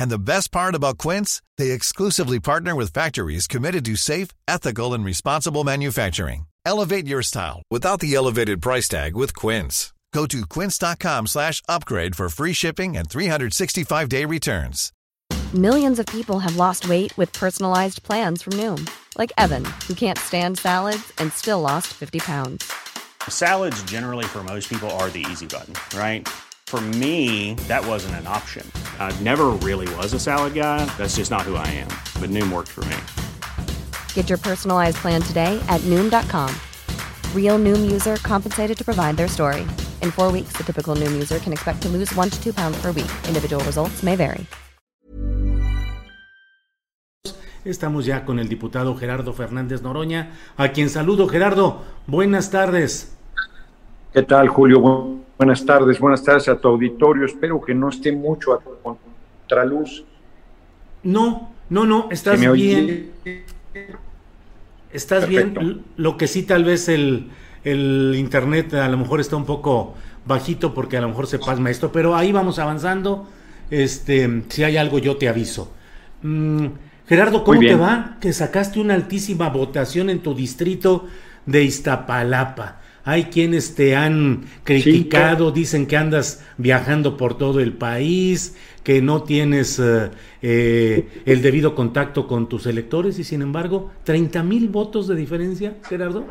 And the best part about Quince, they exclusively partner with factories committed to safe, ethical, and responsible manufacturing. Elevate your style without the elevated price tag with Quince. Go to quince.com slash upgrade for free shipping and 365-day returns. Millions of people have lost weight with personalized plans from Noom, like Evan, who can't stand salads and still lost 50 pounds. Salads generally for most people are the easy button, right? For me, that wasn't an option. I never really was a salad guy. That's just not who I am. But Noom worked for me. Get your personalized plan today at Noom.com. Real Noom user compensated to provide their story. In four weeks, the typical Noom user can expect to lose one to two pounds per week. Individual results may vary. Estamos ya con el diputado Gerardo Fernández Noroña, a quien saludo. Gerardo, buenas tardes. ¿Qué tal, Julio? Buenas tardes, buenas tardes a tu auditorio. Espero que no esté mucho a contraluz. No, no, no, estás bien. Estás bien. Lo que sí, tal vez el, el internet a lo mejor está un poco bajito porque a lo mejor se pasma esto, pero ahí vamos avanzando. Este, si hay algo, yo te aviso. Mm, Gerardo, ¿cómo te va? Que sacaste una altísima votación en tu distrito de Iztapalapa. Hay quienes te han criticado, dicen que andas viajando por todo el país, que no tienes eh, eh, el debido contacto con tus electores y sin embargo, 30 mil votos de diferencia, Gerardo.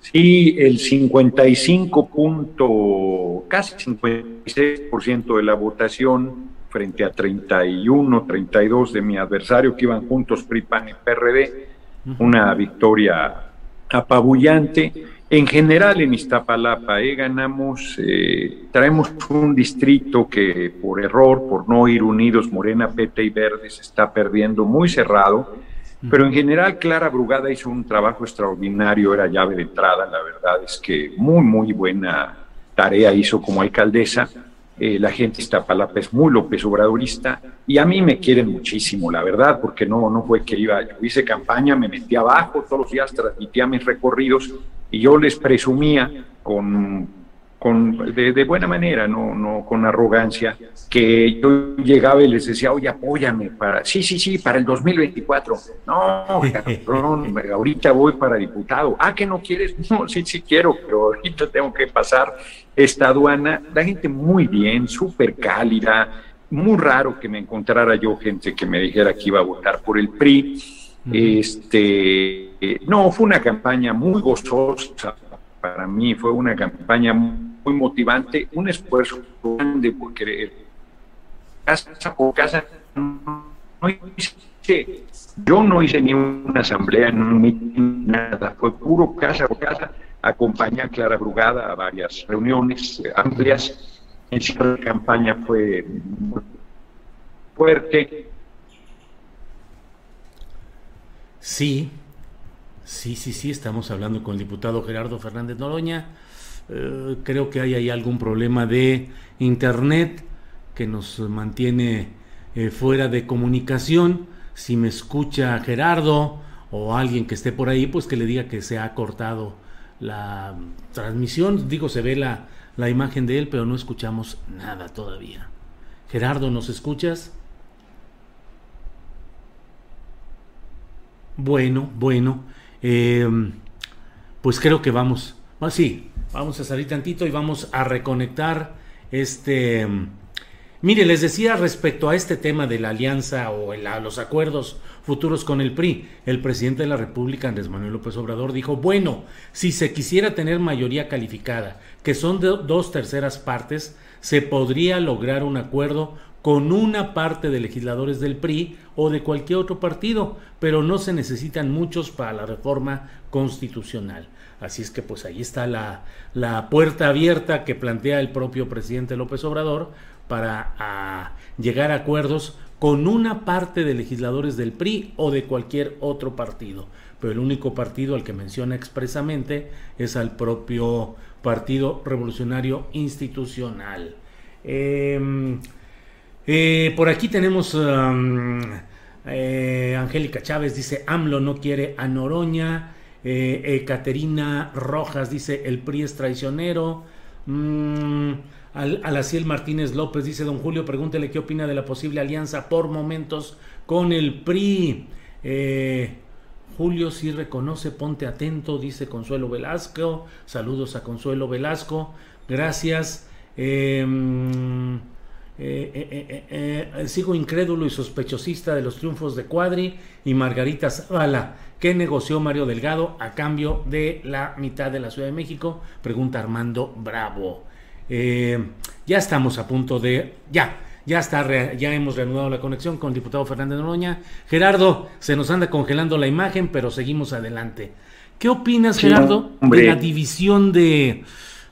Sí, el 55 punto, casi 56% de la votación frente a 31, 32 de mi adversario que iban juntos PRI, PAN y PRD, una victoria apabullante. En general en Iztapalapa eh, ganamos, eh, traemos un distrito que por error, por no ir unidos, Morena, Pete y Verde, se está perdiendo muy cerrado, pero en general Clara Brugada hizo un trabajo extraordinario, era llave de entrada, la verdad es que muy, muy buena tarea hizo como alcaldesa eh, la gente Iztapalapa es muy López Obradorista y a mí me quieren muchísimo, la verdad, porque no, no fue que iba, yo hice campaña, me metí abajo todos los días, transmitía mis recorridos y yo les presumía con con, de, buena manera, no, no con arrogancia, que yo llegaba y les decía, oye, apóyame para, sí, sí, sí, para el 2024. No, cabrón, ahorita voy para diputado. Ah, que no quieres, no, sí, sí quiero, pero ahorita tengo que pasar esta aduana. La gente muy bien, súper cálida, muy raro que me encontrara yo gente que me dijera que iba a votar por el PRI. Este, no, fue una campaña muy gozosa para mí, fue una campaña motivante, un esfuerzo grande porque casa por casa no hice, yo no hice ni una asamblea, ni nada, fue puro casa por casa, acompañé a Clara Brugada a varias reuniones amplias, el cierre de campaña fue fuerte. Sí, sí, sí, sí, estamos hablando con el diputado Gerardo Fernández Noroña eh, creo que hay ahí algún problema de internet que nos mantiene eh, fuera de comunicación. Si me escucha Gerardo o alguien que esté por ahí, pues que le diga que se ha cortado la transmisión. Digo, se ve la, la imagen de él, pero no escuchamos nada todavía. Gerardo, ¿nos escuchas? Bueno, bueno. Eh, pues creo que vamos. Ah, sí, Vamos a salir tantito y vamos a reconectar este... Mire, les decía respecto a este tema de la alianza o los acuerdos futuros con el PRI, el presidente de la República, Andrés Manuel López Obrador, dijo, bueno, si se quisiera tener mayoría calificada, que son de dos terceras partes, se podría lograr un acuerdo con una parte de legisladores del PRI o de cualquier otro partido, pero no se necesitan muchos para la reforma constitucional. Así es que pues ahí está la, la puerta abierta que plantea el propio presidente López Obrador para llegar a acuerdos con una parte de legisladores del PRI o de cualquier otro partido. Pero el único partido al que menciona expresamente es al propio Partido Revolucionario Institucional. Em, eh, por aquí tenemos eh, Angélica Chávez, dice AMLO no quiere a Noroña. Eh, Caterina Rojas dice el PRI es traicionero. Mm, Alaciel Martínez López dice, don Julio, pregúntele qué opina de la posible alianza por momentos con el PRI. Eh, Julio sí reconoce, ponte atento, dice Consuelo Velasco. Saludos a Consuelo Velasco. Gracias. Em, eh, eh, sigo incrédulo y sospechosista de los triunfos de Cuadri y Margarita Zavala. ¿Qué negoció Mario Delgado a cambio de la mitad de la Ciudad de México? Pregunta Armando Bravo. Eh, ya estamos a punto de... Ya, ya está, ya hemos reanudado la conexión con el diputado Fernández Noroña. Gerardo, se nos anda congelando la imagen, pero seguimos adelante. ¿Qué opinas, Gerardo, de la división de,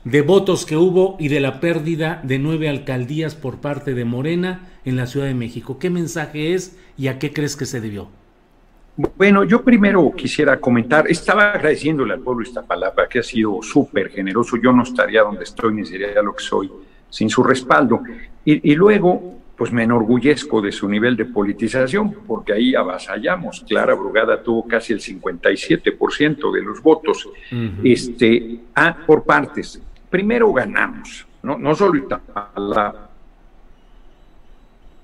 de votos que hubo y de la pérdida de nueve alcaldías por parte de Morena en la Ciudad de México? ¿Qué mensaje es y a qué crees que se debió? Bueno, yo primero quisiera comentar, estaba agradeciéndole al pueblo esta palabra que ha sido súper generoso, yo no estaría donde estoy ni sería lo que soy sin su respaldo. Y, luego, pues me enorgullezco de su nivel de politización, porque ahí avasallamos. Clara Brugada tuvo casi el 57% de los votos. este, ah, por partes. Primero ganamos, no, solo la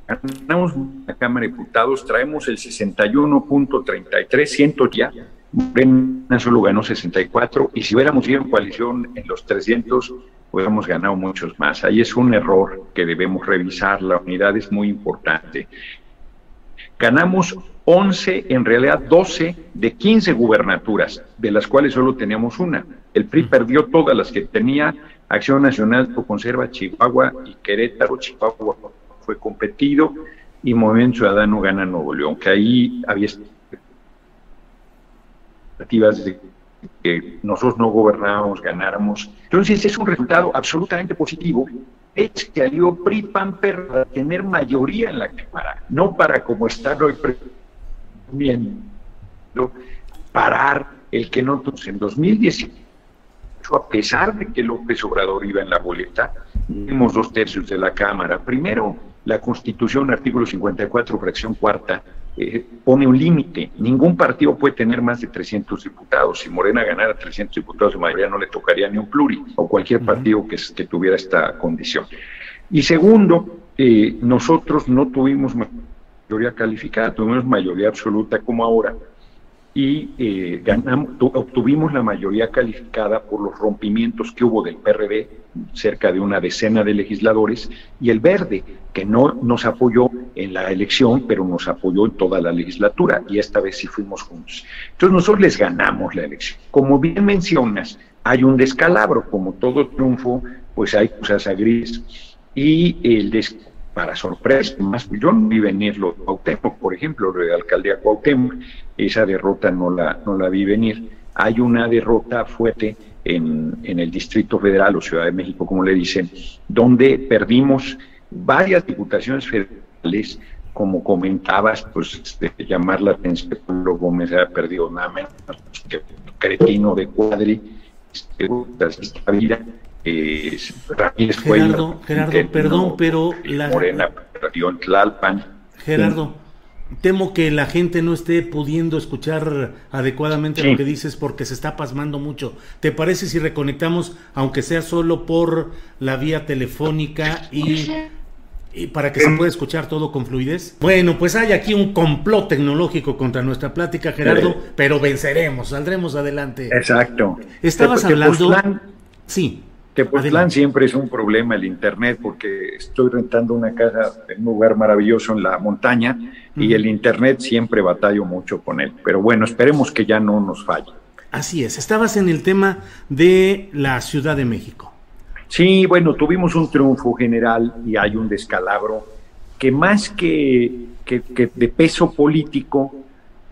ganamos la Cámara de Diputados, traemos el 61.33, ciento ya, Morena solo ganó 64, y si hubiéramos ido en coalición en los 300, hubiéramos ganado muchos más. Ahí es un error que debemos revisar, la unidad es muy importante. Ganamos 11, en realidad 12 de 15 gubernaturas, de las cuales solo teníamos una. El PRI perdió todas las que tenía, Acción Nacional conserva Chihuahua y Querétaro, Chihuahua fue competido y Movimiento Ciudadano gana Nuevo León, que ahí había expectativas de que nosotros no gobernábamos, ganáramos. Entonces es un resultado absolutamente positivo. Es que salió PRI PAN para tener mayoría en la Cámara, no para como están hoy viendo parar el que no en 2018 a pesar de que López Obrador iba en la boleta, tenemos dos tercios de la Cámara. Primero, la Constitución, artículo 54, fracción cuarta, eh, pone un límite. Ningún partido puede tener más de 300 diputados. Si Morena ganara 300 diputados de mayoría, no le tocaría ni un pluri, o cualquier partido que, que tuviera esta condición. Y segundo, eh, nosotros no tuvimos mayoría calificada, tuvimos mayoría absoluta como ahora y eh, ganamos, obtuvimos la mayoría calificada por los rompimientos que hubo del PRD, cerca de una decena de legisladores, y el Verde, que no nos apoyó en la elección, pero nos apoyó en toda la legislatura, y esta vez sí fuimos juntos. Entonces nosotros les ganamos la elección. Como bien mencionas, hay un descalabro, como todo triunfo, pues hay cosas a gris, y el descalabro para sorpresa, más yo no vi venir lo de Cuauhtémoc, por ejemplo, lo de alcaldía Cuauhtémoc, esa derrota no la, no la vi venir. Hay una derrota fuerte en, en el Distrito Federal o Ciudad de México, como le dicen, donde perdimos varias diputaciones federales, como comentabas, pues llamar la atención, Pablo Gómez ha perdido nada menos que Cretino de Cuadri, este, esta vida, eh, Gerardo, Gerardo perdón, pero la... Morena Tlalpan. Gerardo, temo que la gente no esté pudiendo escuchar adecuadamente lo que dices porque se está pasmando mucho. ¿Te parece si reconectamos, aunque sea solo por la vía telefónica y, para que se pueda escuchar todo con fluidez? Bueno, pues hay aquí un complot tecnológico contra nuestra plática, Gerardo, pero venceremos, saldremos adelante. Exacto. Estabas hablando... Sí. Tepoztlán siempre es un problema el internet porque estoy rentando una casa en un lugar maravilloso en la montaña y el internet siempre batallo mucho con él. Pero bueno, esperemos que ya no nos falle. Así es, estabas en el tema de la Ciudad de México. Sí, bueno, tuvimos un triunfo general y hay un descalabro que más que, que de peso político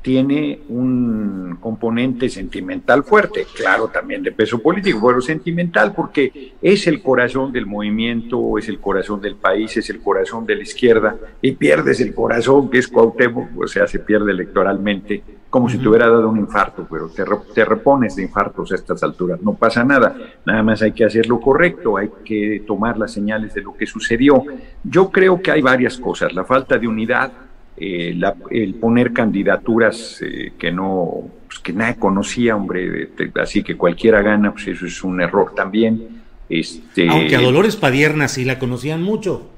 tiene un componente sentimental fuerte, claro, también de peso político, pero sentimental porque es el corazón del movimiento, es el corazón del país, es el corazón de la izquierda, y pierdes el corazón, que es Cuauhtémoc, o sea, se pierde electoralmente, como si te hubiera dado un infarto, pero te, te repones de infartos a estas alturas, no pasa nada, nada más hay que hacer lo correcto, hay que tomar las señales de lo que sucedió. Yo creo que hay varias cosas, la falta de unidad, eh, el poner candidaturas eh, que no, pues, que nadie conocía, hombre, así que cualquiera gana, pues eso es un error también. Este, Aunque a Dolores Padierna sí la conocían mucho.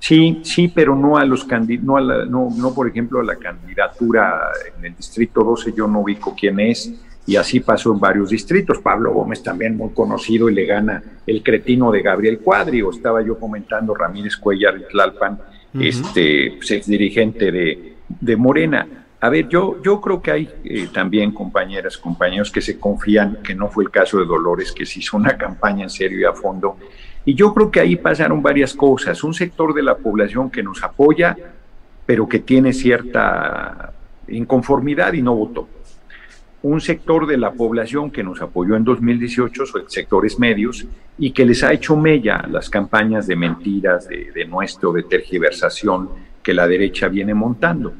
Sí, sí, pero no a los no, no, no, por ejemplo, a la candidatura en el distrito 12, yo no ubico quién es, y así pasó en varios distritos. Pablo Gómez también muy conocido y le gana el cretino de Gabriel Cuadri, o estaba yo comentando Ramírez Cuellar y Tlalpan, este, pues, ex dirigente de, de, Morena. A ver, yo, yo creo que hay eh, también compañeras, compañeros que se confían que no fue el caso de Dolores, que se hizo una campaña en serio y a fondo. Y yo creo que ahí pasaron varias cosas. Un sector de la población que nos apoya, pero que tiene cierta inconformidad y no votó un sector de la población que nos apoyó en 2018, son sectores medios, y que les ha hecho mella las campañas de mentiras, de, nuestro, de tergiversación que la derecha viene montando.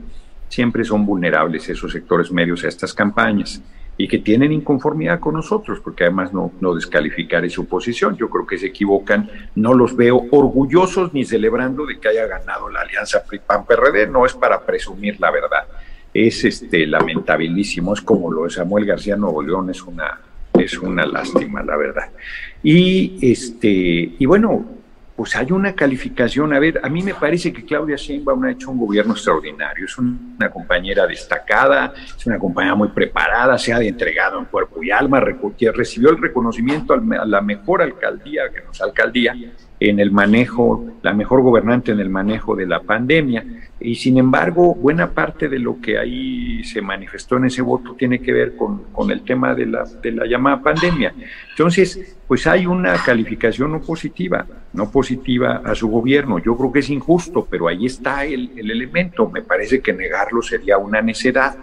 Siempre son vulnerables esos sectores medios a estas campañas y que tienen inconformidad con nosotros, porque además no, no descalificaré su posición. Yo creo que se equivocan, no los veo orgullosos ni celebrando de que haya ganado la alianza PRI-PAN-PRD, no es para presumir la verdad es este lamentabilísimo, es como lo de Samuel García Nuevo León, es una, es una lástima, la verdad. Y este, y bueno, pues hay una calificación, a ver, a mí me parece que Claudia Sheinbaum ha hecho un gobierno extraordinario, es una compañera destacada, es una compañera muy preparada, se ha entregado en cuerpo y alma, recibió el reconocimiento a la mejor alcaldía, que nos alcaldía, en el manejo, la mejor gobernante en el manejo de la pandemia. Y sin embargo, buena parte de lo que ahí se manifestó en ese voto tiene que ver con, con el tema de la, de la llamada pandemia. Entonces, pues hay una calificación no positiva, no positiva a su gobierno. Yo creo que es injusto, pero ahí está el, el elemento. Me parece que negarlo sería una necedad.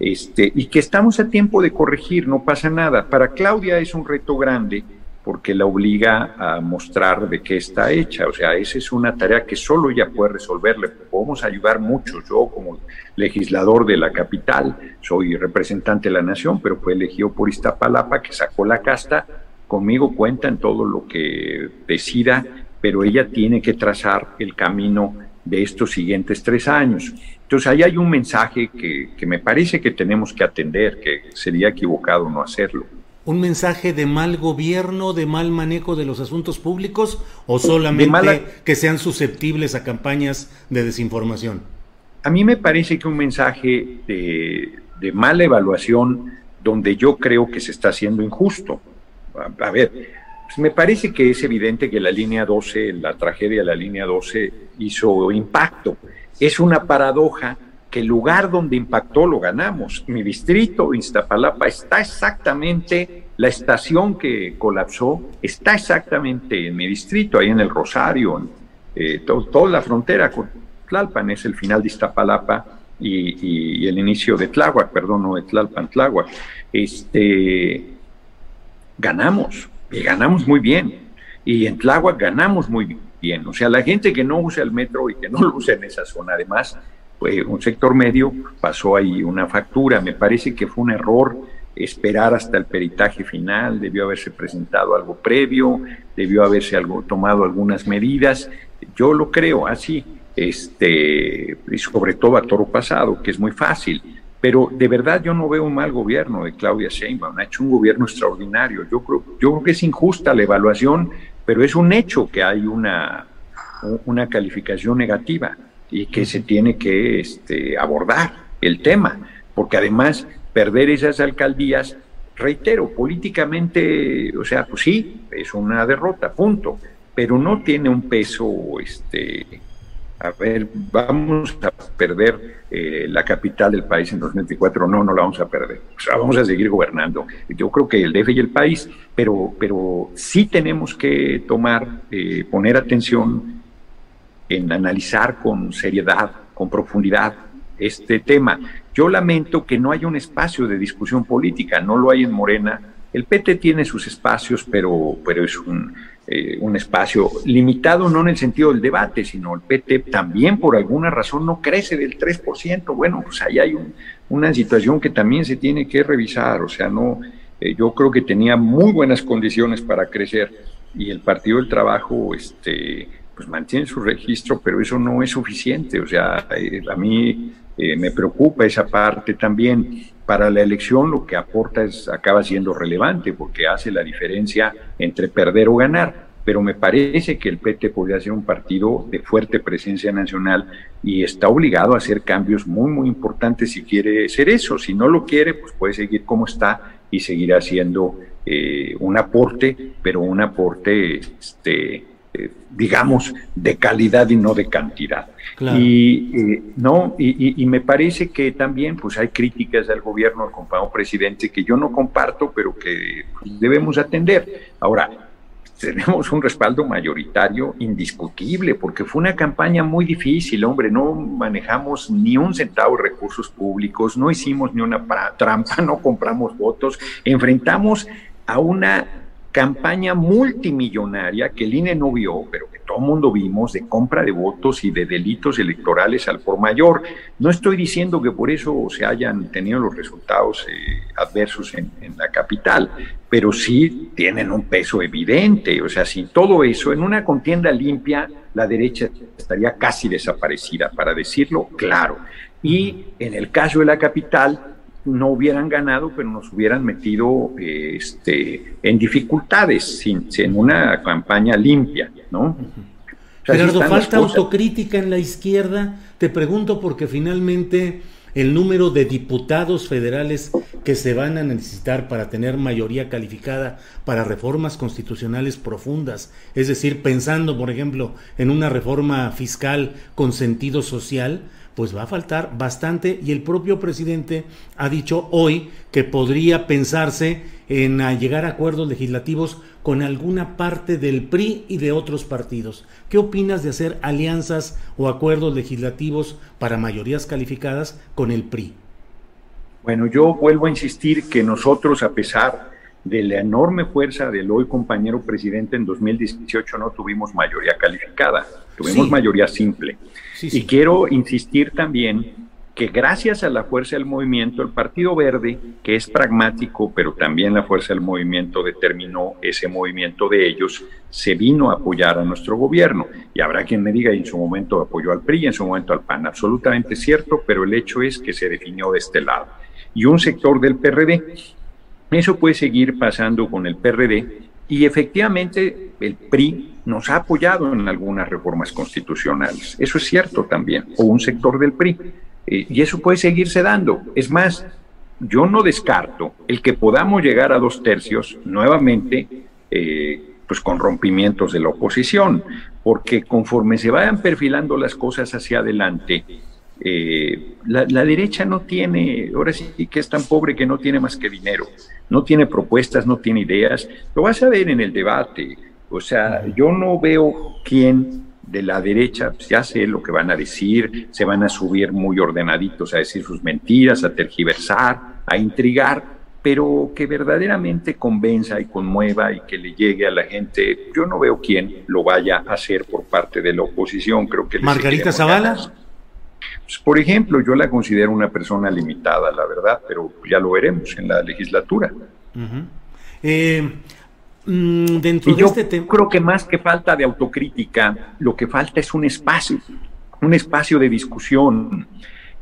Este, y que estamos a tiempo de corregir, no pasa nada. Para Claudia es un reto grande porque la obliga a mostrar de qué está hecha. O sea, esa es una tarea que solo ella puede resolverle. Podemos ayudar mucho. Yo, como legislador de la capital, soy representante de la nación, pero fue elegido por Iztapalapa, que sacó la casta. Conmigo cuenta en todo lo que decida, pero ella tiene que trazar el camino de estos siguientes tres años. Entonces, ahí hay un mensaje que, que me parece que tenemos que atender, que sería equivocado no hacerlo un mensaje de mal gobierno, de mal manejo de los asuntos públicos o solamente que sean susceptibles a campañas de desinformación? A mí me parece que un mensaje de, mala evaluación donde yo creo que se está haciendo injusto. A, ver, pues me parece que es evidente que la línea 12, la tragedia de la línea 12 hizo impacto. Es una paradoja que el lugar donde impactó lo ganamos. Mi distrito, Iztapalapa, está exactamente, la estación que colapsó está exactamente en mi distrito, ahí en el Rosario, eh, toda la frontera con Tlalpan es el final de Iztapalapa y, el inicio de Tláhuac, perdón, no de Tlalpan, Tláhuac. Este, ganamos, y ganamos muy bien. Y en Tláhuac ganamos muy bien. O sea, la gente que no usa el metro y que no lo usa en esa zona, además, un sector medio pasó ahí una factura. Me parece que fue un error esperar hasta el peritaje final, debió haberse presentado algo previo, debió haberse algo, tomado algunas medidas. Yo lo creo así, este, y sobre todo a toro pasado, que es muy fácil. Pero de verdad yo no veo un mal gobierno de Claudia Sheinbaum, ha hecho un gobierno extraordinario. Yo creo, yo creo que es injusta la evaluación, pero es un hecho que hay una, una calificación negativa y que se tiene que este, abordar el tema, porque además perder esas alcaldías, reitero, políticamente, o sea, pues sí, es una derrota, punto, pero no tiene un peso, este, a ver, vamos a perder eh, la capital del país en 2024, no, no la vamos a perder, o sea, vamos a seguir gobernando. Yo creo que el DF y el país, pero, pero sí tenemos que tomar, eh, poner atención en analizar con seriedad, con profundidad este tema. yo lamento que no haya un espacio de discusión política, no lo hay en Morena. El PT tiene sus espacios, pero, pero es un, eh, un espacio limitado no en el sentido del debate, sino el PT también por alguna razón no crece del 3%. Bueno, pues ahí hay una situación que también se tiene que revisar, o sea, no, eh, yo creo que tenía muy buenas condiciones para crecer y el Partido del Trabajo, este, pues mantiene su registro, pero eso no es suficiente, o sea, eh, a mí me preocupa esa parte también para la elección lo que aporta es, acaba siendo relevante porque hace la diferencia entre perder o ganar. Pero me parece que el PT podría ser un partido de fuerte presencia nacional y está obligado a hacer cambios muy, muy importantes si quiere ser eso. Si no lo quiere, pues puede seguir como está y seguir haciendo eh, un aporte, pero un aporte este, eh, digamos, de calidad y no de cantidad. Y, eh, no, y, me parece que también pues hay críticas al gobierno, al compañero presidente, que yo no comparto, pero que debemos atender. Ahora, tenemos un respaldo mayoritario indiscutible, porque fue una campaña muy difícil, hombre, no manejamos ni un centavo de recursos públicos, no hicimos ni una trampa, no compramos votos, enfrentamos a una campaña multimillonaria que el INE no vio, pero que todo el mundo vimos, de compra de votos y de delitos electorales al por mayor. No estoy diciendo que por eso se hayan tenido los resultados eh, adversos en, la capital, pero sí tienen un peso evidente. O sea, sin todo eso, en una contienda limpia, la derecha estaría casi desaparecida, para decirlo claro. Y en el caso de la capital, no hubieran ganado, pero nos hubieran metido este, en dificultades, sin, en una campaña limpia, ¿no? Gerardo, falta autocrítica en la izquierda. Te pregunto porque finalmente el número de diputados federales que se van a necesitar para tener mayoría calificada para reformas constitucionales profundas, es decir, pensando, por ejemplo, en una reforma fiscal con sentido social, pues va a faltar bastante y el propio presidente ha dicho hoy que podría pensarse en llegar a acuerdos legislativos con alguna parte del PRI y de otros partidos. ¿Qué opinas de hacer alianzas o acuerdos legislativos para mayorías calificadas con el PRI? Bueno, yo vuelvo a insistir que nosotros, a pesar de la enorme fuerza del hoy compañero presidente en 2018, no tuvimos mayoría calificada, tuvimos mayoría simple y quiero insistir también que gracias a la fuerza del movimiento, el Partido Verde, que es pragmático, pero también la fuerza del movimiento determinó ese movimiento de ellos, se vino a apoyar a nuestro gobierno. Y habrá quien me diga, en su momento apoyó al PRI, en su momento al PAN. Absolutamente cierto, pero el hecho es que se definió de este lado. Y un sector del PRD, eso puede seguir pasando con el PRD, y efectivamente el PRI nos ha apoyado en algunas reformas constitucionales. Eso es cierto también, o un sector del PRI. Eh, y eso puede seguirse dando. Es más, yo no descarto el que podamos llegar a dos tercios nuevamente, eh, pues con rompimientos de la oposición, porque conforme se vayan perfilando las cosas hacia adelante, eh, la, la, derecha no tiene, ahora sí que es tan pobre que no tiene más que dinero, no tiene propuestas, no tiene ideas, lo vas a ver en el debate o sea, yo no veo quién de la derecha, pues ya sé lo que van a decir, se van a subir muy ordenaditos a decir sus mentiras, a tergiversar, a intrigar, pero que verdaderamente convenza y conmueva y que le llegue a la gente, yo no veo quién lo vaya a hacer por parte de la oposición. Creo que Margarita Zavala. Pues, por ejemplo, yo la considero una persona limitada, la verdad, pero ya lo veremos en la legislatura. eh, Mm, dentro de este tema. Creo que más que falta de autocrítica, lo que falta es un espacio, un espacio de discusión.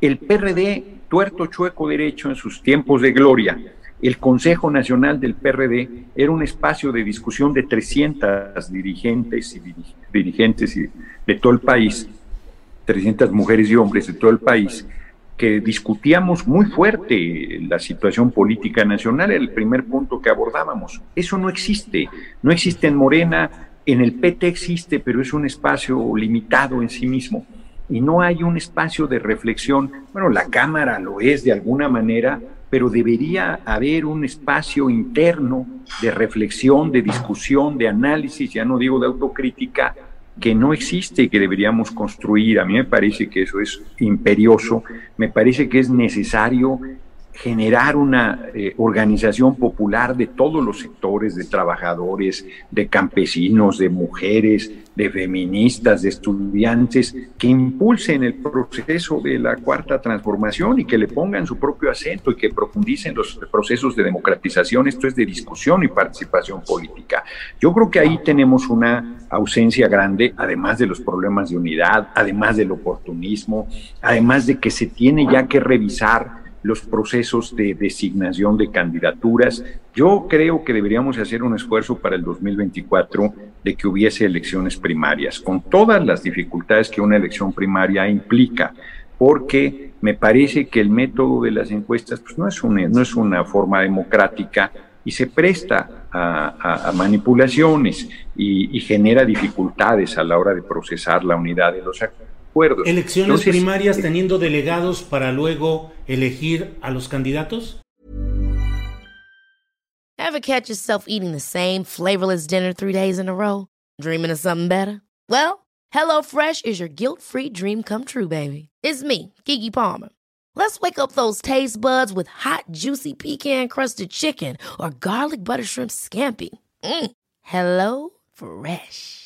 El PRD, tuerto, chueco, derecho en sus tiempos de gloria, el Consejo Nacional del PRD era un espacio de discusión de 300 dirigentes y dirigentes de todo el país, 300 mujeres y hombres de todo el país, que discutíamos muy fuerte la situación política nacional, el primer punto que abordábamos. Eso no existe, no existe en Morena, en el PT existe, pero es un espacio limitado en sí mismo. Y no hay un espacio de reflexión. Bueno, la Cámara lo es de alguna manera, pero debería haber un espacio interno de reflexión, de discusión, de análisis, ya no digo de autocrítica, que no existe y que deberíamos construir. A mí me parece que eso es imperioso, me parece que es necesario generar una eh, organización popular de todos los sectores, de trabajadores, de campesinos, de mujeres, de feministas, de estudiantes, que impulsen el proceso de la cuarta transformación y que le pongan su propio acento y que profundicen los procesos de democratización. Esto es de discusión y participación política. Yo creo que ahí tenemos una ausencia grande, además de los problemas de unidad, además del oportunismo, además de que se tiene ya que revisar los procesos de designación de candidaturas. Yo creo que deberíamos hacer un esfuerzo para el 2024 de que hubiese elecciones primarias, con todas las dificultades que una elección primaria implica, porque me parece que el método de las encuestas pues, no, es una, no es una forma democrática y se presta a, manipulaciones y, y genera dificultades a la hora de procesar la unidad de los actores ¿Elecciones primarias teniendo delegados para luego elegir a los candidatos? Ever catch yourself eating the same flavorless dinner three days in a row? Dreaming of something better? Well, HelloFresh is your guilt-free dream come true, baby. It's me, Kiki Palmer. Let's wake up those taste buds with hot, juicy pecan-crusted chicken or garlic butter shrimp scampi. Mm. Hello Fresh.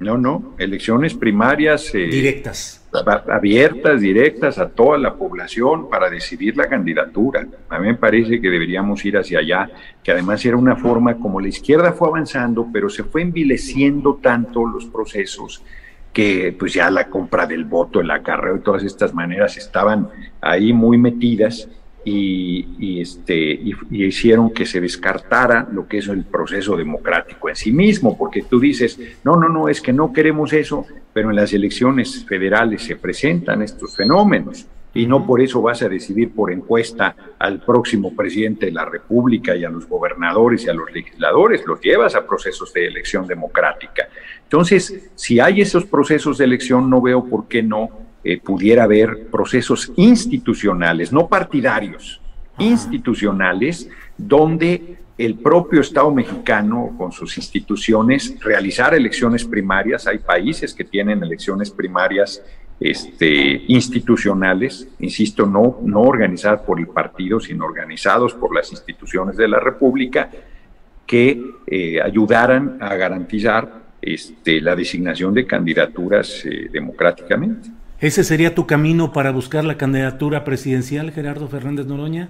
No, no. Elecciones primarias. Eh, Directas abiertas, directas a toda la población para decidir la candidatura. A mí me parece que deberíamos ir hacia allá, que además era una forma como la izquierda fue avanzando, pero se fue envileciendo tanto los procesos que pues ya la compra del voto, el acarreo y todas estas maneras estaban ahí muy metidas y, este, y, hicieron que se descartara lo que es el proceso democrático en sí mismo, porque tú dices, no, no, no, es que no queremos eso, pero en las elecciones federales se presentan estos fenómenos y no por eso vas a decidir por encuesta al próximo presidente de la República y a los gobernadores y a los legisladores, los llevas a procesos de elección democrática. Entonces, si hay esos procesos de elección, no veo por qué no eh, pudiera haber procesos institucionales, no partidarios, institucionales, donde el propio Estado mexicano, con sus instituciones, realizar elecciones primarias. Hay países que tienen elecciones primarias este, institucionales, insisto, no, no organizadas por el partido, sino organizados por las instituciones de la República, que eh, ayudaran a garantizar este, la designación de candidaturas eh, democráticamente. ¿Ese sería tu camino para buscar la candidatura presidencial, Gerardo Fernández Noroña?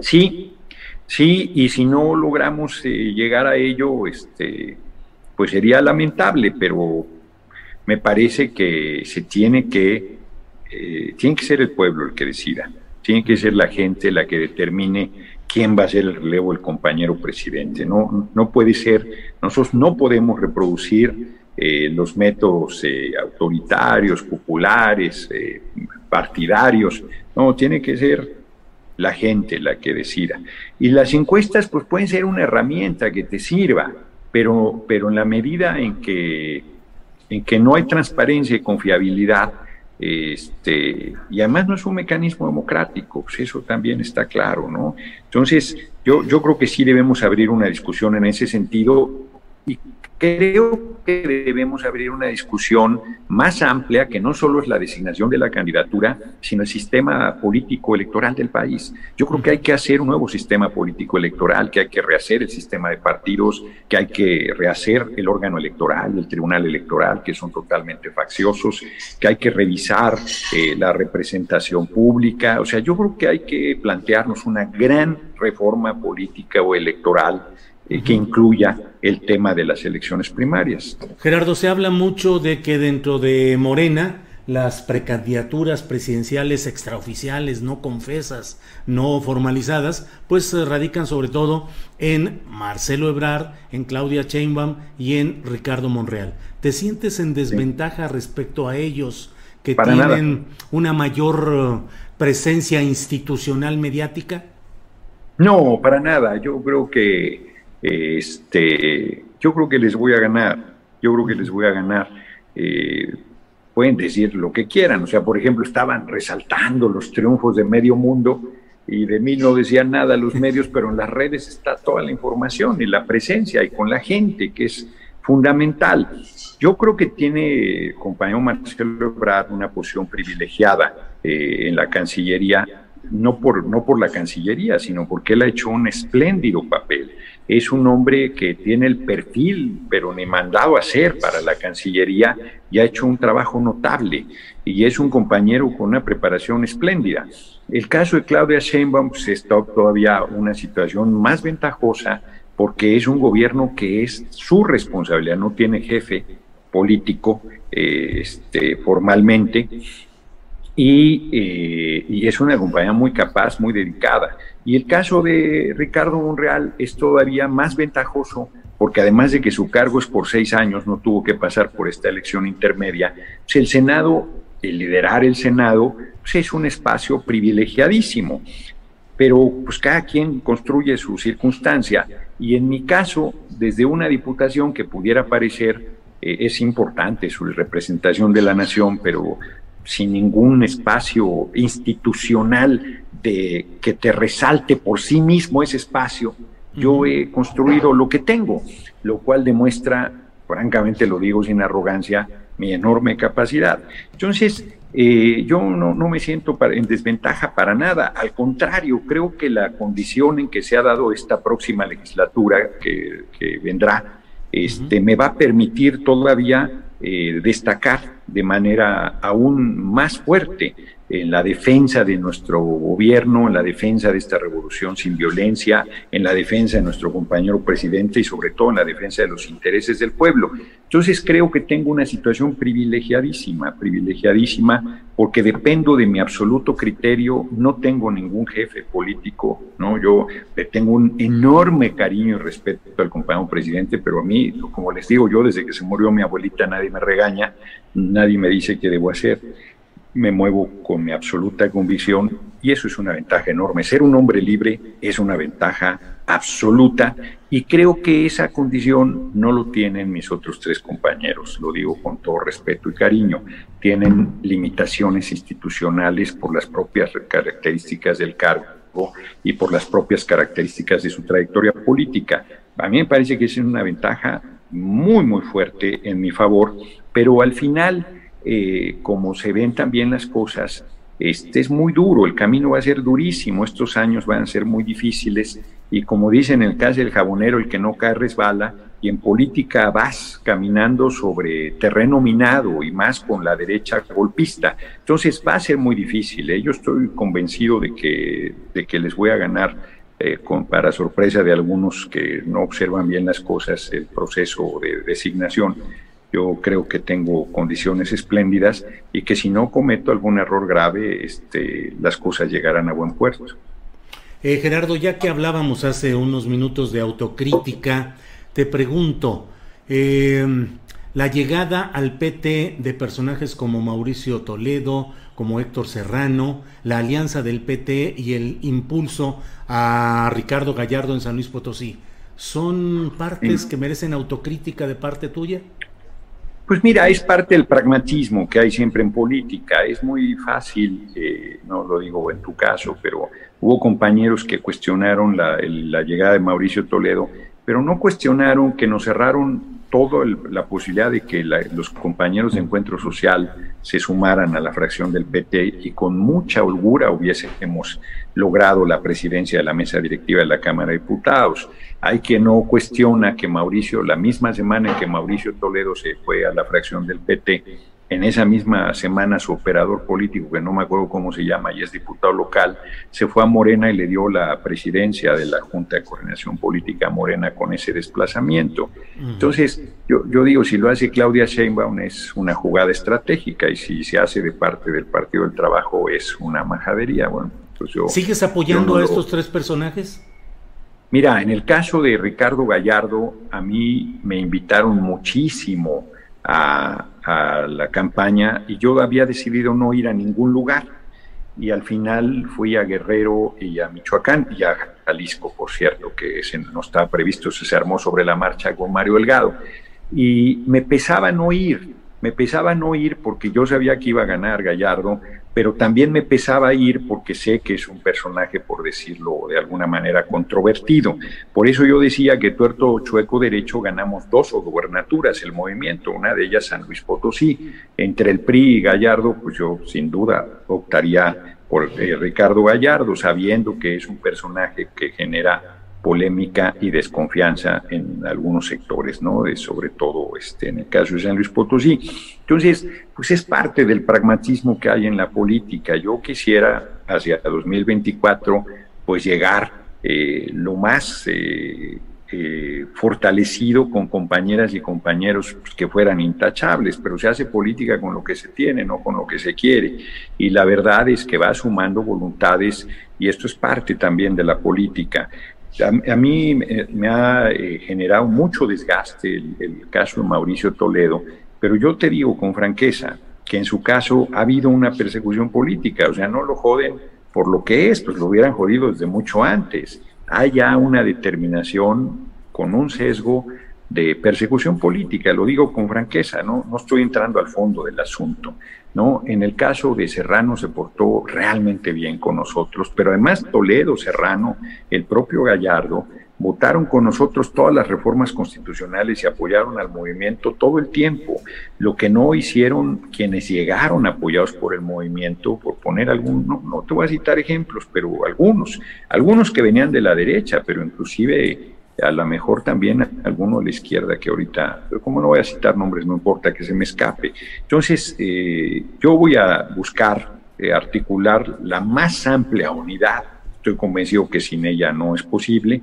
Sí, sí, y si no logramos eh, llegar a ello, este, pues sería lamentable, pero me parece que se tiene que, eh, tiene que ser el pueblo el que decida, tiene que ser la gente la que determine quién va a ser el relevo, el compañero presidente. No, no puede ser, nosotros no podemos reproducir eh, los métodos eh, autoritarios, populares, eh, partidarios. No, tiene que ser la gente la que decida. Y las encuestas pues pueden ser una herramienta que te sirva, pero, pero en la medida en que, en que no hay transparencia y confiabilidad, este, y además no es un mecanismo democrático, pues eso también está claro, ¿no? Entonces, yo, yo creo que sí debemos abrir una discusión en ese sentido y creo que debemos abrir una discusión más amplia que no solo es la designación de la candidatura, sino el sistema político electoral del país. Yo creo que hay que hacer un nuevo sistema político electoral, que hay que rehacer el sistema de partidos, que hay que rehacer el órgano electoral, el tribunal electoral, que son totalmente facciosos, que hay que revisar eh, la representación pública. O sea, yo creo que hay que plantearnos una gran reforma política o electoral eh, que incluya el tema de las elecciones primarias. Gerardo, se habla mucho de que dentro de Morena las precandidaturas presidenciales extraoficiales, no confesas, no formalizadas, pues radican sobre todo en Marcelo Ebrard, en Claudia Sheinbaum y en Ricardo Monreal. ¿Te sientes en desventaja respecto a ellos que tienen una mayor presencia institucional mediática? No, para nada. Yo creo que este, yo creo que les voy a ganar. Yo creo que les voy a ganar. Eh, pueden decir lo que quieran. O sea, por ejemplo, estaban resaltando los triunfos de medio mundo y de mí no decían nada los medios, pero en las redes está toda la información y la presencia y con la gente, que es fundamental. Yo creo que tiene, compañero Marcelo Ebrard, una posición privilegiada eh, en la Cancillería, no por, no por la Cancillería, sino porque él ha hecho un espléndido papel es un hombre que tiene el perfil, pero ni mandado a hacer para la Cancillería y ha hecho un trabajo notable y es un compañero con una preparación espléndida. El caso de Claudia Sheinbaum pues, está todavía una situación más ventajosa porque es un gobierno que es su responsabilidad, no tiene jefe político eh, este, formalmente y, eh, y, es una compañía muy capaz, muy dedicada. Y el caso de Ricardo Monreal es todavía más ventajoso porque además de que su cargo es por seis años, no tuvo que pasar por esta elección intermedia, pues el Senado, el liderar el Senado, pues es un espacio privilegiadísimo. Pero pues cada quien construye su circunstancia y en mi caso, desde una diputación que pudiera parecer eh, es importante su representación de la nación, pero sin ningún espacio institucional de que te resalte por sí mismo ese espacio, yo he construido lo que tengo, lo cual demuestra, francamente lo digo sin arrogancia, mi enorme capacidad. Entonces, eh, yo no, me siento en desventaja para nada, al contrario, creo que la condición en que se ha dado esta próxima legislatura que, vendrá, este, me va a permitir todavía eh, destacar de manera aún más fuerte en la defensa de nuestro gobierno, en la defensa de esta revolución sin violencia, en la defensa de nuestro compañero presidente y sobre todo en la defensa de los intereses del pueblo. Entonces creo que tengo una situación privilegiadísima, privilegiadísima, porque dependo de mi absoluto criterio, no tengo ningún jefe político, ¿no? Yo tengo un enorme cariño y respeto al compañero presidente, pero a mí, como les digo, yo desde que se murió mi abuelita nadie me regaña, nadie me dice qué debo hacer me muevo con mi absoluta convicción y eso es una ventaja enorme. Ser un hombre libre es una ventaja absoluta y creo que esa condición no lo tienen mis otros tres compañeros, lo digo con todo respeto y cariño. Tienen limitaciones institucionales por las propias características del cargo y por las propias características de su trayectoria política. A mí me parece que es una ventaja muy, muy fuerte en mi favor, pero al final eh, como se ven también las cosas, este es muy duro, el camino va a ser durísimo, estos años van a ser muy difíciles y como dicen en el caso del jabonero, el que no cae resbala y en política vas caminando sobre terreno minado y más con la derecha golpista. Entonces va a ser muy difícil, ¿eh? yo estoy convencido de que, de que les voy a ganar eh, con, para sorpresa de algunos que no observan bien las cosas, el proceso de designación yo creo que tengo condiciones espléndidas y que si no cometo algún error grave, este, las cosas llegarán a buen puerto. Eh, Gerardo, ya que hablábamos hace unos minutos de autocrítica, te pregunto, eh, la llegada al PT de personajes como Mauricio Toledo, como Héctor Serrano, la alianza del PT y el impulso a Ricardo Gallardo en San Luis Potosí, ¿son partes que merecen autocrítica de parte tuya? Pues mira, es parte del pragmatismo que hay siempre en política. Es muy fácil, eh, no lo digo en tu caso, pero hubo compañeros que cuestionaron la, llegada de Mauricio Toledo, pero no cuestionaron que nos cerraron toda la posibilidad de que los compañeros de encuentro social se sumaran a la fracción del PT y con mucha holgura hubiésemos logrado la presidencia de la mesa directiva de la Cámara de Diputados. Hay quien no cuestiona que Mauricio, la misma semana en que Mauricio Toledo se fue a la fracción del PT, en esa misma semana su operador político, que no me acuerdo cómo se llama y es diputado local, se fue a Morena y le dio la presidencia de la Junta de Coordinación Política a Morena con ese desplazamiento. Entonces, yo, yo digo, si lo hace Claudia Sheinbaum es una jugada estratégica y si se hace de parte del Partido del Trabajo es una majadería. Bueno, pues yo, ¿Sigues apoyando a estos tres personajes? Mira, en el caso de Ricardo Gallardo, a mí me invitaron muchísimo a, la campaña y yo había decidido no ir a ningún lugar. Y al final fui a Guerrero y a Michoacán y a Jalisco, por cierto, que no estaba previsto, se armó sobre la marcha con Mario Delgado. Y me pesaba no ir, me pesaba no ir porque yo sabía que iba a ganar Gallardo, pero también me pesaba ir porque sé que es un personaje, por decirlo de alguna manera, controvertido. Por eso yo decía que tuerto chueco derecho ganamos dos gobernaturas, el movimiento, una de ellas San Luis Potosí. Entre el PRI y Gallardo, pues yo sin duda optaría por eh, Ricardo Gallardo, sabiendo que es un personaje que genera polémica y desconfianza en algunos sectores, ¿no? Sobre todo este, en el caso de San Luis Potosí. Entonces, pues es parte del pragmatismo que hay en la política. Yo quisiera hacia 2024, pues llegar eh, lo más eh, eh, fortalecido con compañeras y compañeros pues, que fueran intachables, pero se hace política con lo que se tiene, no con lo que se quiere. Y la verdad es que va sumando voluntades y esto es parte también de la política. A, mí me, ha eh, generado mucho desgaste el, caso de Mauricio Toledo, pero yo te digo con franqueza que en su caso ha habido una persecución política, o sea, no lo joden por lo que es, pues lo hubieran jodido desde mucho antes. Hay ya una determinación con un sesgo de persecución política, lo digo con franqueza, no, no estoy entrando al fondo del asunto. ¿No? En el caso de Serrano se portó realmente bien con nosotros, pero además Toledo, Serrano, el propio Gallardo, votaron con nosotros todas las reformas constitucionales y apoyaron al movimiento todo el tiempo. Lo que no hicieron quienes llegaron apoyados por el movimiento, por poner algunos, no, no te voy a citar ejemplos, pero algunos, algunos que venían de la derecha, pero inclusive a lo mejor también alguno de la izquierda que ahorita, pero como no voy a citar nombres, no importa que se me escape. Entonces, eh, yo voy a buscar eh, articular la más amplia unidad, estoy convencido que sin ella no es posible,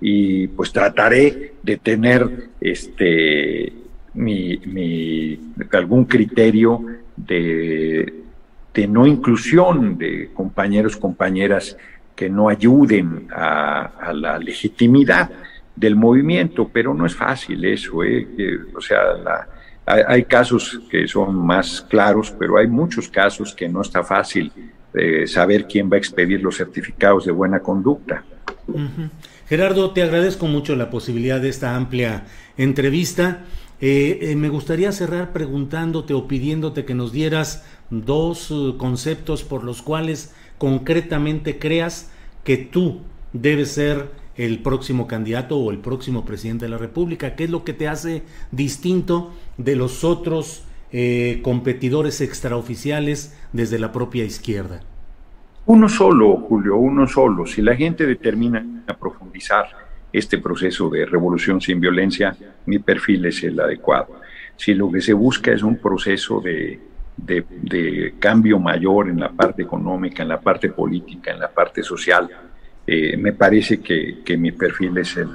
y pues trataré de tener este, mi, algún criterio de, de no inclusión de compañeros, compañeras que no ayuden a, la legitimidad del movimiento, pero no es fácil eso, ¿eh? o sea, hay, casos que son más claros, pero hay muchos casos que no está fácil eh, saber quién va a expedir los certificados de buena conducta. Gerardo, te agradezco mucho la posibilidad de esta amplia entrevista. Eh, me gustaría cerrar preguntándote o pidiéndote que nos dieras dos conceptos por los cuales concretamente creas que tú debes ser el próximo candidato o el próximo presidente de la República? ¿Qué es lo que te hace distinto de los otros eh, competidores extraoficiales desde la propia izquierda? Uno solo, Julio, uno solo. Si la gente determina a profundizar este proceso de revolución sin violencia, mi perfil es el adecuado. Si lo que se busca es un proceso de de, cambio mayor en la parte económica, en la parte política, en la parte social, eh, me parece que, mi perfil es el,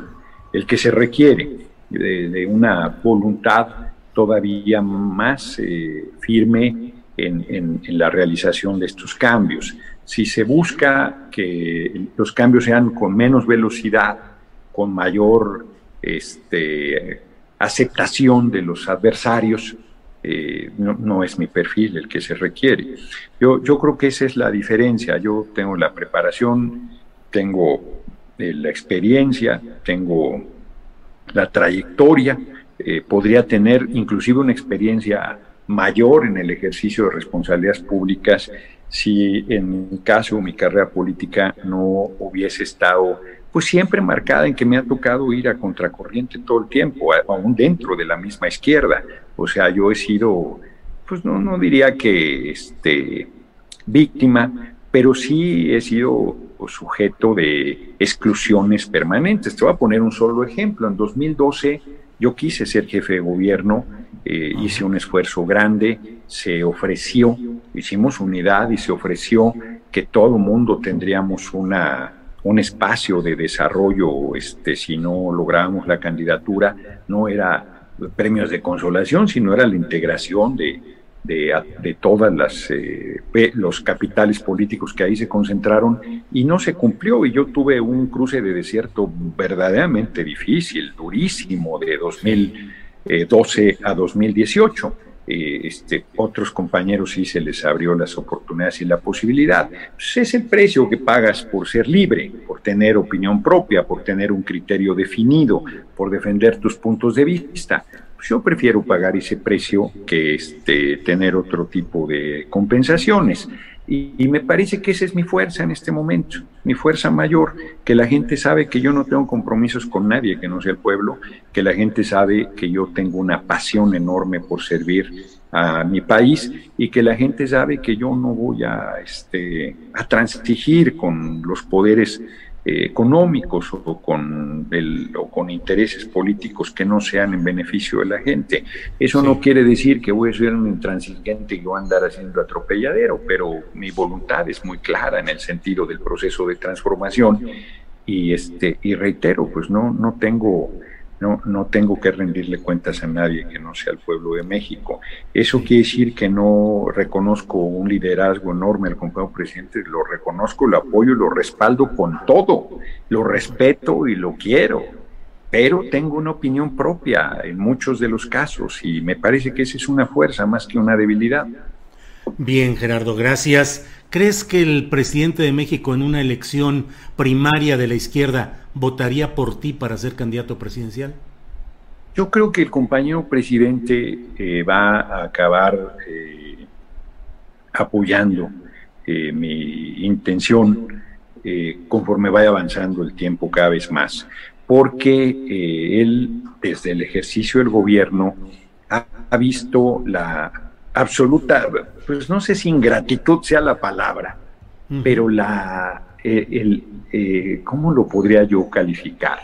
el que se requiere de, una voluntad todavía más eh, firme en, en, la realización de estos cambios. Si se busca que los cambios sean con menos velocidad, con mayor este, aceptación de los adversarios, eh, no, es mi perfil el que se requiere. Yo, yo creo que esa es la diferencia. Yo tengo la preparación, tengo eh, la experiencia, tengo la trayectoria, eh, podría tener inclusive una experiencia mayor en el ejercicio de responsabilidades públicas si en mi caso mi carrera política no hubiese estado pues siempre marcada en que me ha tocado ir a contracorriente todo el tiempo, aún dentro de la misma izquierda. O sea, yo he sido, pues no, no diría que este, víctima, pero sí he sido sujeto de exclusiones permanentes. Te voy a poner un solo ejemplo. En 2012 yo quise ser jefe de gobierno eh, hice un esfuerzo grande, se ofreció, hicimos unidad y se ofreció que todo mundo tendríamos una, un espacio de desarrollo, este, si no lográbamos la candidatura, no era premios de consolación, sino era la integración de, de, todas las eh, los capitales políticos que ahí se concentraron y no se cumplió y yo tuve un cruce de desierto verdaderamente difícil, durísimo de 2012 a 2018. Eh, este, otros compañeros sí se les abrió las oportunidades y la posibilidad. Pues es el precio que pagas por ser libre, por tener opinión propia, por tener un criterio definido, por defender tus puntos de vista. Pues yo prefiero pagar ese precio que este, tener otro tipo de compensaciones. Y, me parece que esa es mi fuerza en este momento, mi fuerza mayor, que la gente sabe que yo no tengo compromisos con nadie que no sea el pueblo, que la gente sabe que yo tengo una pasión enorme por servir a mi país y que la gente sabe que yo no voy a, este, a transigir con los poderes eh, económicos o con, el, o con intereses políticos que no sean en beneficio de la gente. Eso no quiere decir que voy a ser un intransigente y voy a andar haciendo atropelladero, pero mi voluntad es muy clara en el sentido del proceso de transformación y, este, y reitero, pues no, no tengo no, no tengo que rendirle cuentas a nadie que no sea el pueblo de México. Eso quiere decir que no reconozco un liderazgo enorme al compañero presidente, lo reconozco, lo apoyo, lo respaldo con todo, lo respeto y lo quiero, pero tengo una opinión propia en muchos de los casos y me parece que esa es una fuerza más que una debilidad. Bien, Gerardo, gracias. ¿Crees que el presidente de México en una elección primaria de la izquierda votaría por ti para ser candidato presidencial? Yo creo que el compañero presidente eh, va a acabar eh, apoyando eh, mi intención conforme vaya avanzando el tiempo cada vez más, porque él desde el ejercicio del gobierno ha, ha visto la absoluta, pues no sé si ingratitud sea la palabra, pero la, eh, el, eh, ¿cómo lo podría yo calificar?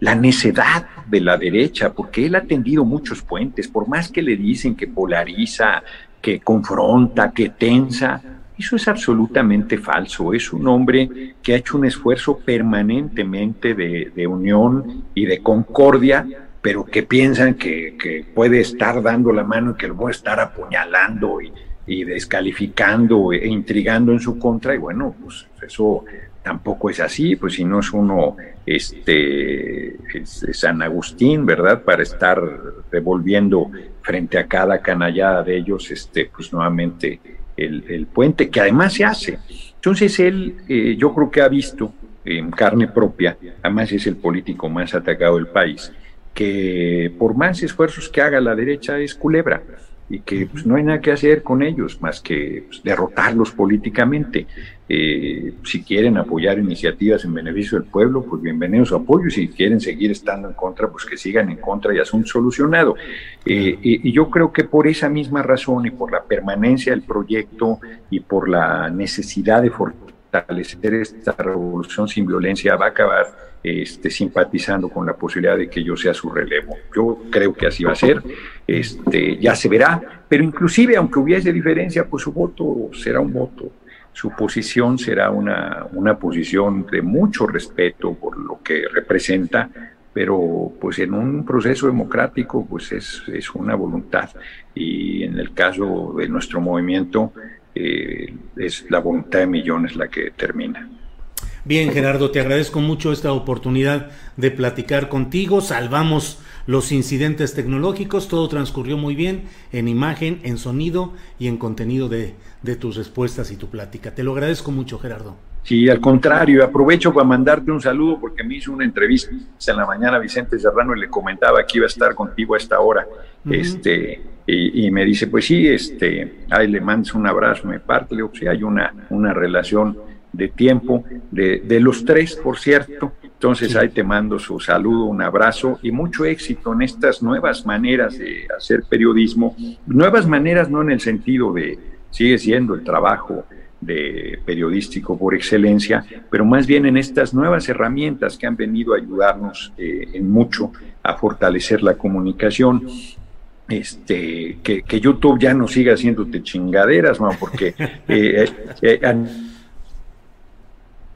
La necedad de la derecha, porque él ha tendido muchos puentes, por más que le dicen que polariza, que confronta, que tensa, eso es absolutamente falso. Es un hombre que ha hecho un esfuerzo permanentemente de, de unión y de concordia pero que piensan que, puede estar dando la mano y que lo a estar apuñalando y, descalificando e intrigando en su contra, y bueno, pues eso tampoco es así, pues si no es uno este San Agustín, ¿verdad? Para estar revolviendo frente a cada canallada de ellos, este, pues nuevamente el, puente, que además se hace. Entonces él, eh, yo creo que ha visto en carne propia, además es el político más atacado del país, que por más esfuerzos que haga la derecha es culebra y que pues, no hay nada que hacer con ellos más que pues, derrotarlos políticamente. Eh, si quieren apoyar iniciativas en beneficio del pueblo, pues bienvenidos su apoyo. Y si quieren seguir estando en contra, pues que sigan en contra y asunto solucionado. Eh, y, y, yo creo que por esa misma razón y por la permanencia del proyecto y por la necesidad de fortalecer esta revolución sin violencia va a acabar este, simpatizando con la posibilidad de que yo sea su relevo. Yo creo que así va a ser, este, ya se verá, pero inclusive aunque hubiese diferencia, pues su voto será un voto, su posición será una, una posición de mucho respeto por lo que representa, pero pues en un proceso democrático pues es, es una voluntad y en el caso de nuestro movimiento eh, es la voluntad de millones la que termina. Bien, Gerardo, te agradezco mucho esta oportunidad de platicar contigo. Salvamos los incidentes tecnológicos, todo transcurrió muy bien en imagen, en sonido y en contenido de, tus respuestas y tu plática. Te lo agradezco mucho, Gerardo. Sí, al contrario, aprovecho para mandarte un saludo porque me hizo una entrevista en la mañana Vicente Serrano y le comentaba que iba a estar contigo a esta hora. Este, y, me dice, pues sí, este, ahí le mandas un abrazo, me parte, le digo, sí, hay una, una relación de tiempo, de, de los tres, por cierto. Entonces ahí te mando su saludo, un abrazo y mucho éxito en estas nuevas maneras de hacer periodismo. Nuevas maneras no en el sentido de, sigue siendo el trabajo de periodístico por excelencia, pero más bien en estas nuevas herramientas que han venido a ayudarnos eh, en mucho a fortalecer la comunicación este, que, que, YouTube ya no siga haciéndote chingaderas, man, porque eh, eh,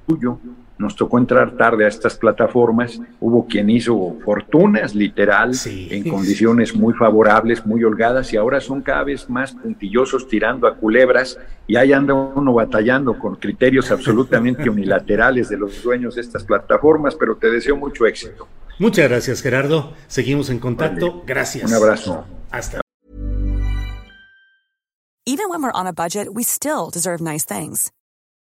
eh nos tocó entrar tarde a estas plataformas, hubo quien hizo fortunas literal en condiciones muy favorables, muy holgadas y ahora son cada vez más puntillosos tirando a culebras y ahí anda uno batallando con criterios absolutamente unilaterales de los dueños de estas plataformas, pero te deseo mucho éxito. Muchas gracias Gerardo, seguimos en contacto, gracias. Un abrazo. Hasta. Even when we're on a budget, we still deserve nice things.